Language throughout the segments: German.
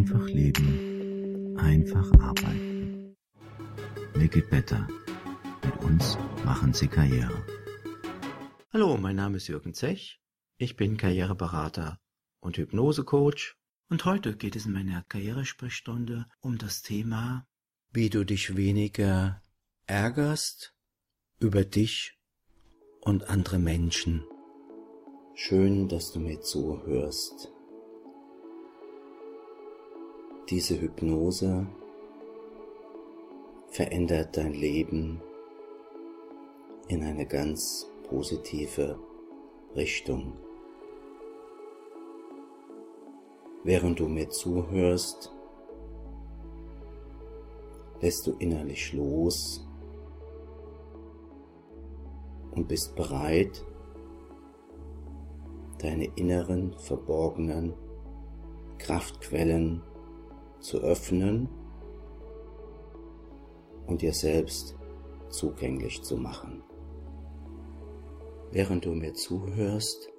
Einfach leben, einfach arbeiten. Make it better. Mit uns machen Sie Karriere. Hallo, mein Name ist Jürgen Zech. Ich bin Karriereberater und Hypnosecoach. Und heute geht es in meiner Karrieresprechstunde um das Thema, wie du dich weniger ärgerst über dich und andere Menschen. Schön, dass du mir zuhörst. Diese Hypnose verändert dein Leben in eine ganz positive Richtung. Während du mir zuhörst, lässt du innerlich los und bist bereit, deine inneren verborgenen Kraftquellen zu öffnen und dir selbst zugänglich zu machen. Während du mir zuhörst,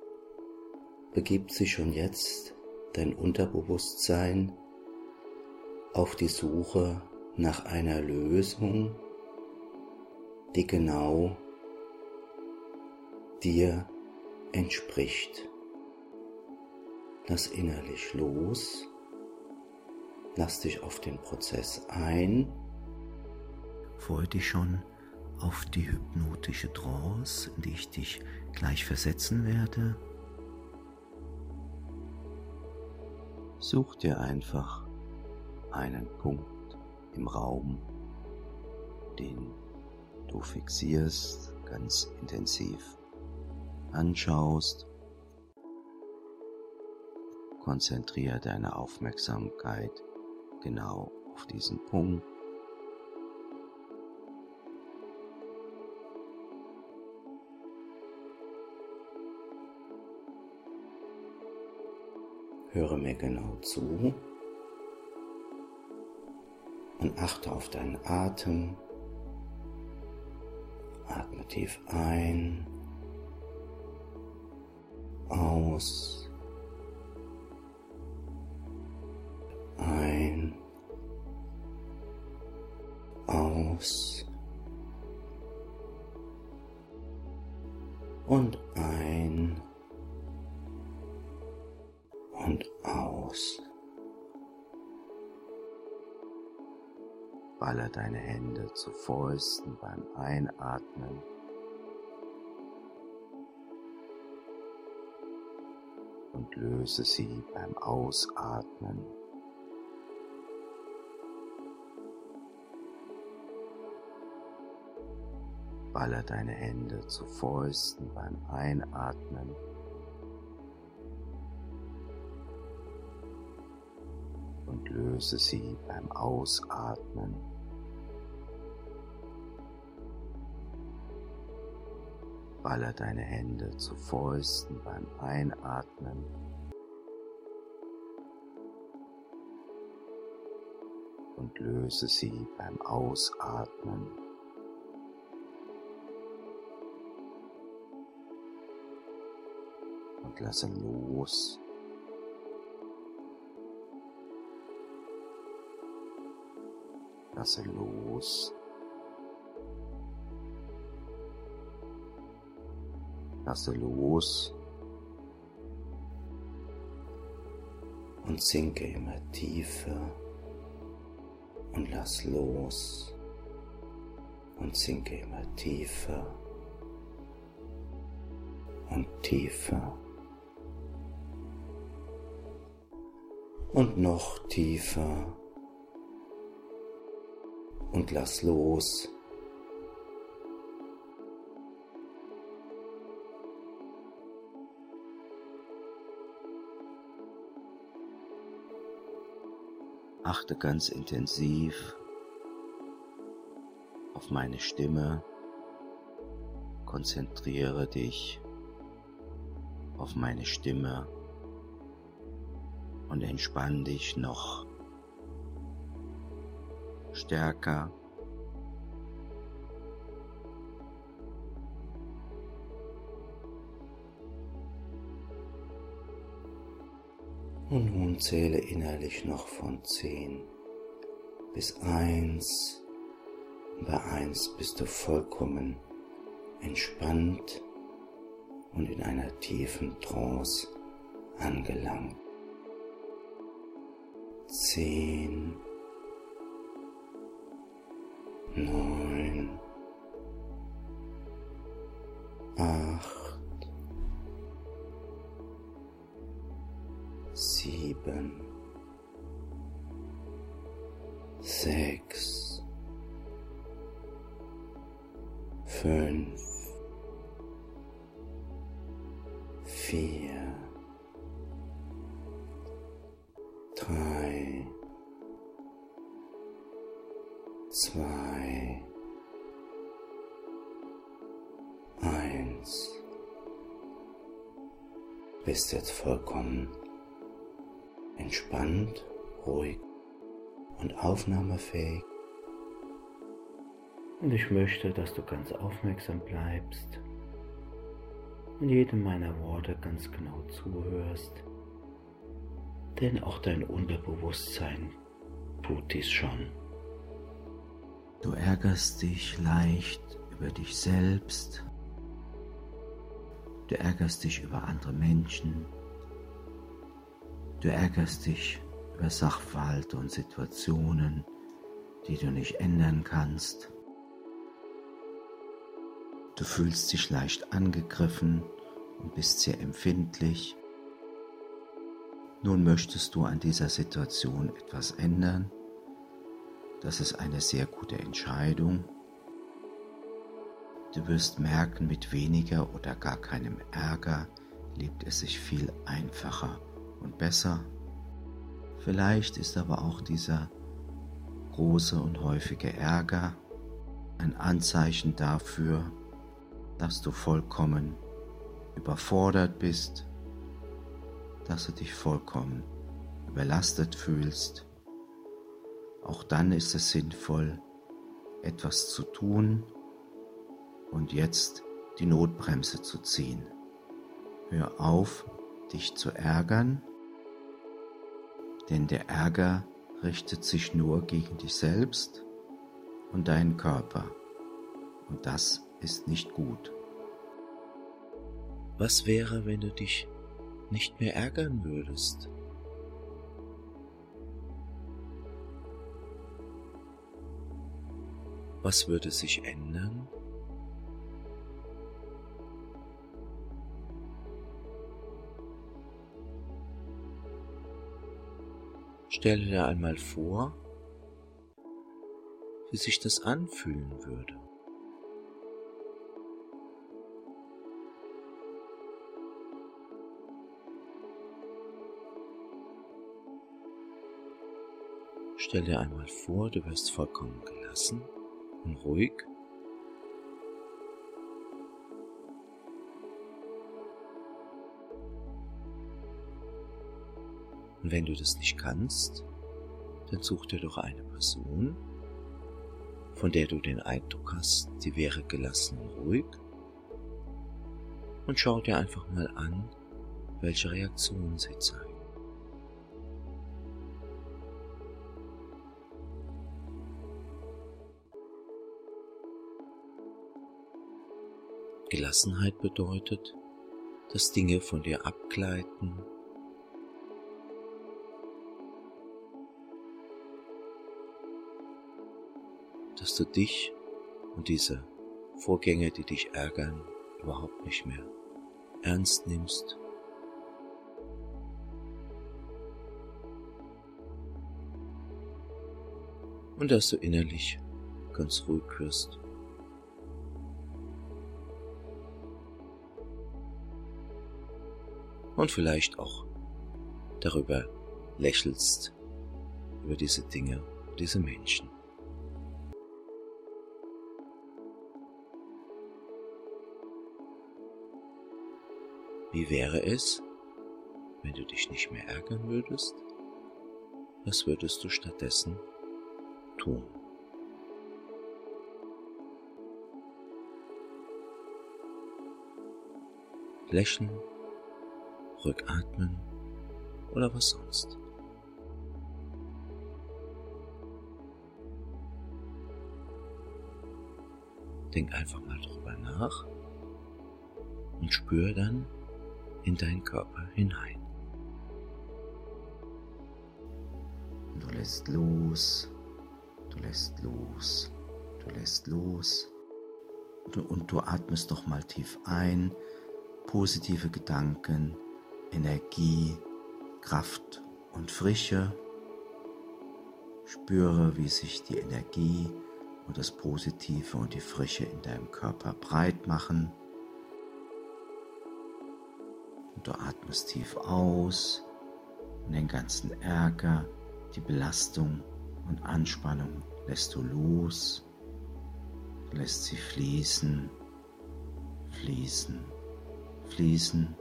begibt sich schon jetzt dein Unterbewusstsein auf die Suche nach einer Lösung, die genau dir entspricht. Lass innerlich los Lass dich auf den Prozess ein. Freue dich schon auf die hypnotische Trance, in die ich dich gleich versetzen werde. Such dir einfach einen Punkt im Raum, den du fixierst, ganz intensiv anschaust. Konzentriere deine Aufmerksamkeit genau auf diesen Punkt. Höre mir genau zu und achte auf deinen Atem. Atme tief ein, aus. Baller deine Hände zu Fäusten beim Einatmen. Und löse sie beim Ausatmen. Baller deine Hände zu Fäusten beim Einatmen. Und löse sie beim Ausatmen. Baller deine Hände zu Fäusten beim Einatmen. Und löse sie beim Ausatmen. und lasse los. Lasse los. Lasse los. Und sinke immer tiefer und lass los und sinke immer tiefer und tiefer. und noch tiefer und lass los. Achte ganz intensiv auf meine Stimme, konzentriere dich auf meine Stimme und entspann dich noch stärker. Und nun zähle innerlich noch von 10 bis 1. Bei 1 bist du vollkommen entspannt und in einer tiefen Trance angelangt. 10 neun, acht, sieben, sechs, fünf, vier, drei, zwei, eins. Bist jetzt vollkommen entspannt, ruhig und aufnahmefähig. Und ich möchte, dass du ganz aufmerksam bleibst und jedem meiner Worte ganz genau zuhörst, denn auch dein Unterbewusstsein tut dies schon. Du ärgerst dich leicht über dich selbst. Du ärgerst dich über andere Menschen. Du ärgerst dich über Sachverhalte und Situationen, die du nicht ändern kannst. Du fühlst dich leicht angegriffen und bist sehr empfindlich. Nun möchtest du an dieser Situation etwas ändern das ist eine sehr gute Entscheidung. Du wirst merken, mit weniger oder gar keinem Ärger lebt es sich viel einfacher und besser. Vielleicht ist aber auch dieser große und häufige Ärger ein Anzeichen dafür, dass du vollkommen überfordert bist, dass du dich vollkommen überlastet fühlst auch dann ist es sinnvoll, etwas zu tun und jetzt die Notbremse zu ziehen. Hör auf, dich zu ärgern, denn der Ärger richtet sich nur gegen dich selbst und deinen Körper und das ist nicht gut. Was wäre, wenn du dich nicht mehr ärgern würdest? Was würde sich ändern? Stelle dir einmal vor, wie sich das anfühlen würde. Stell dir einmal vor, du wirst vollkommen gelassen und ruhig. Und wenn du das nicht kannst, dann such dir doch eine Person, von der du den Eindruck hast, die wäre gelassen und ruhig. Und schau dir einfach mal an, welche Reaktionen sie zeigt. Gelassenheit bedeutet, dass Dinge von dir abgleiten, dass du dich und diese Vorgänge, die dich ärgern, überhaupt nicht mehr ernst nimmst. Und dass du innerlich ganz ruhig wirst. und vielleicht auch darüber lächelst, über diese Dinge, diese Menschen. Wie wäre es, wenn du dich nicht mehr ärgern würdest? Was würdest du stattdessen tun? Lächeln Rückatmen oder was sonst. Denk einfach mal drüber nach und spür dann in deinen Körper hinein. Du lässt los, du lässt los, du lässt los. Und du atmest doch mal tief ein, positive Gedanken, Energie, Kraft und Frische. Spüre, wie sich die Energie und das Positive und die Frische in deinem Körper breit machen. Und du atmest tief aus und den ganzen Ärger, die Belastung und Anspannung lässt du los, du lässt sie fließen, fließen, fließen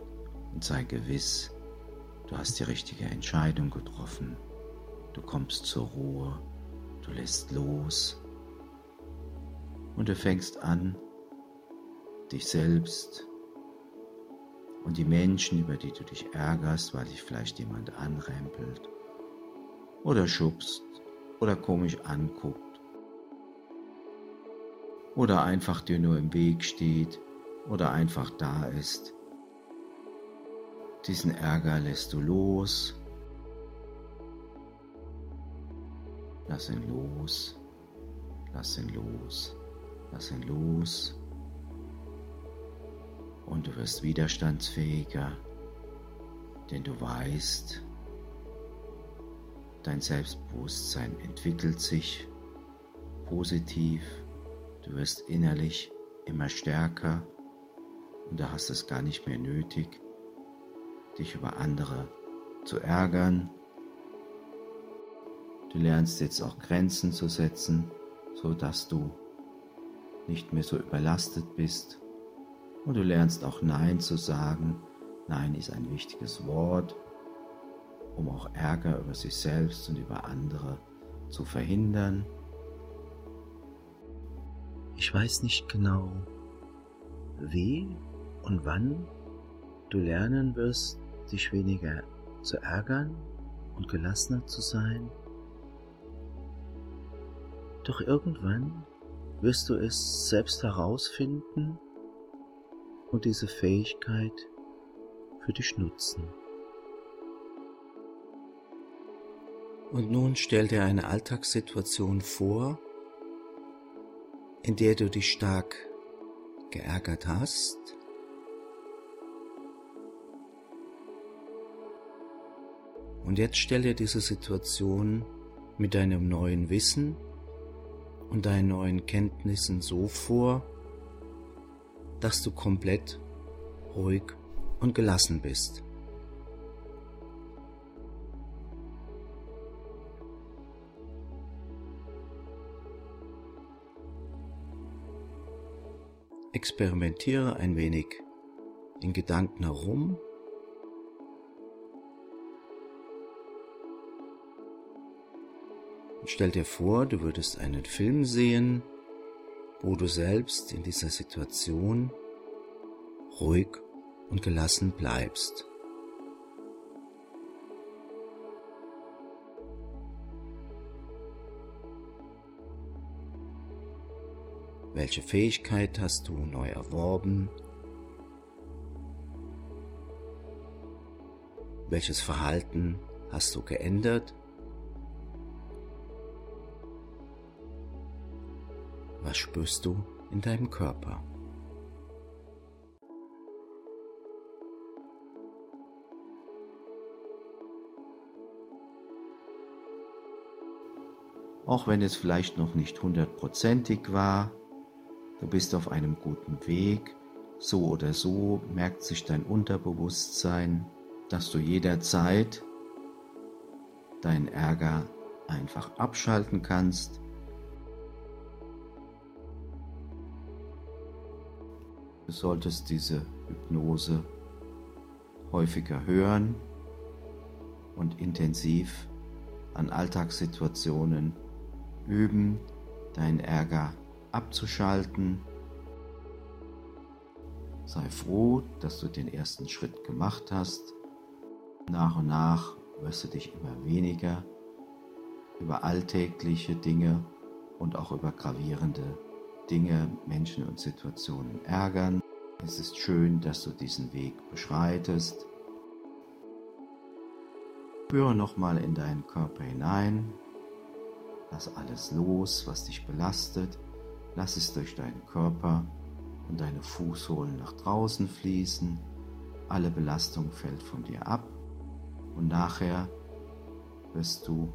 und sei gewiss, du hast die richtige Entscheidung getroffen. Du kommst zur Ruhe, du lässt los und du fängst an, dich selbst und die Menschen, über die du dich ärgerst, weil dich vielleicht jemand anrempelt oder schubst oder komisch anguckt oder einfach dir nur im Weg steht oder einfach da ist. Diesen Ärger lässt du los. Lass ihn los. Lass ihn los. Lass ihn los und du wirst widerstandsfähiger, denn du weißt, dein Selbstbewusstsein entwickelt sich positiv, du wirst innerlich immer stärker und da hast es gar nicht mehr nötig, dich über andere zu ärgern. Du lernst jetzt auch Grenzen zu setzen, so dass du nicht mehr so überlastet bist. Und du lernst auch Nein zu sagen. Nein ist ein wichtiges Wort, um auch Ärger über sich selbst und über andere zu verhindern. Ich weiß nicht genau, wie und wann du lernen wirst, dich weniger zu ärgern und gelassener zu sein. Doch irgendwann wirst du es selbst herausfinden und diese Fähigkeit für dich nutzen. Und nun stell dir eine Alltagssituation vor, in der du dich stark geärgert hast. Und jetzt stell dir diese Situation mit deinem neuen Wissen und deinen neuen Kenntnissen so vor, dass du komplett ruhig und gelassen bist. Experimentiere ein wenig in Gedanken herum. Stell dir vor, du würdest einen Film sehen, wo du selbst in dieser Situation ruhig und gelassen bleibst. Welche Fähigkeit hast du neu erworben? Welches Verhalten hast du geändert? Was spürst du in deinem Körper? Auch wenn es vielleicht noch nicht hundertprozentig war, du bist auf einem guten Weg, so oder so merkt sich dein Unterbewusstsein, dass du jederzeit deinen Ärger einfach abschalten kannst Du solltest diese Hypnose häufiger hören und intensiv an Alltagssituationen üben, deinen Ärger abzuschalten. Sei froh, dass du den ersten Schritt gemacht hast. Nach und nach wirst du dich immer weniger über alltägliche Dinge und auch über gravierende Dinge, Menschen und Situationen ärgern. Es ist schön, dass du diesen Weg beschreitest. Spüre nochmal in deinen Körper hinein. Lass alles los, was dich belastet. Lass es durch deinen Körper und deine Fußsohlen nach draußen fließen. Alle Belastung fällt von dir ab und nachher wirst du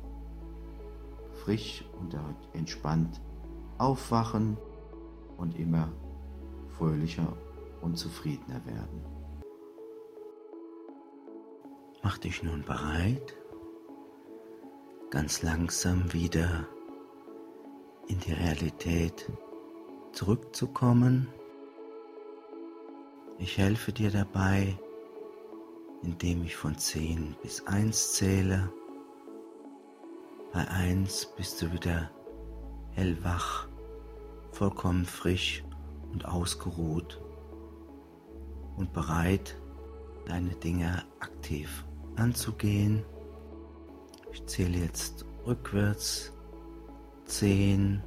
frisch und entspannt aufwachen und immer fröhlicher und zufriedener werden. Mach dich nun bereit, ganz langsam wieder in die Realität zurückzukommen. Ich helfe dir dabei, indem ich von 10 bis 1 zähle. Bei 1 bist du wieder hellwach, vollkommen frisch und ausgeruht und bereit, deine Dinge aktiv anzugehen. Ich zähle jetzt rückwärts. 10.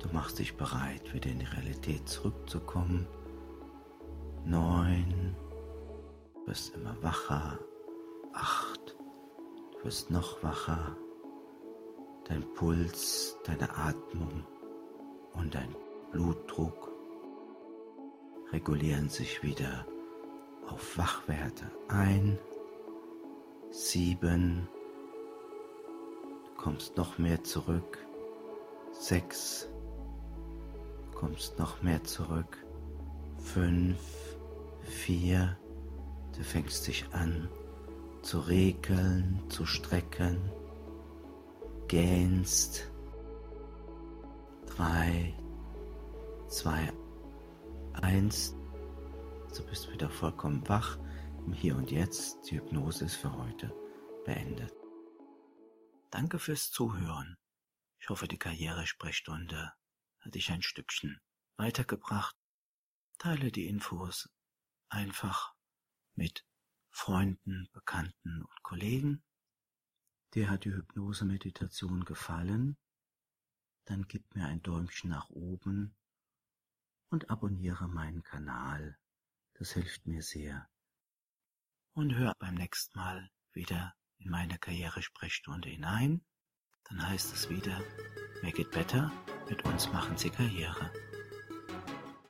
Du machst dich bereit, wieder in die Realität zurückzukommen. 9. Du wirst immer wacher. 8. Du wirst noch wacher. Dein Puls, deine Atmung und dein Blutdruck regulieren sich wieder auf Wachwerte ein. Sieben. Du kommst noch mehr zurück. Sechs. Du kommst noch mehr zurück. Fünf. Vier. Du fängst dich an zu regeln, zu strecken. Gähnst. Drei. Zwei. Eins. Du bist wieder vollkommen wach im Hier und Jetzt. Die Hypnose ist für heute beendet. Danke fürs Zuhören. Ich hoffe, die Karrieresprechstunde hat dich ein Stückchen weitergebracht. Teile die Infos einfach mit Freunden, Bekannten und Kollegen. Dir hat die Hypnose-Meditation gefallen? Dann gib mir ein Däumchen nach oben und abonniere meinen Kanal. Das hilft mir sehr. Und hör beim nächsten Mal wieder in meine Karrieresprechstunde hinein. Dann heißt es wieder, Make it better, mit uns machen Sie Karriere.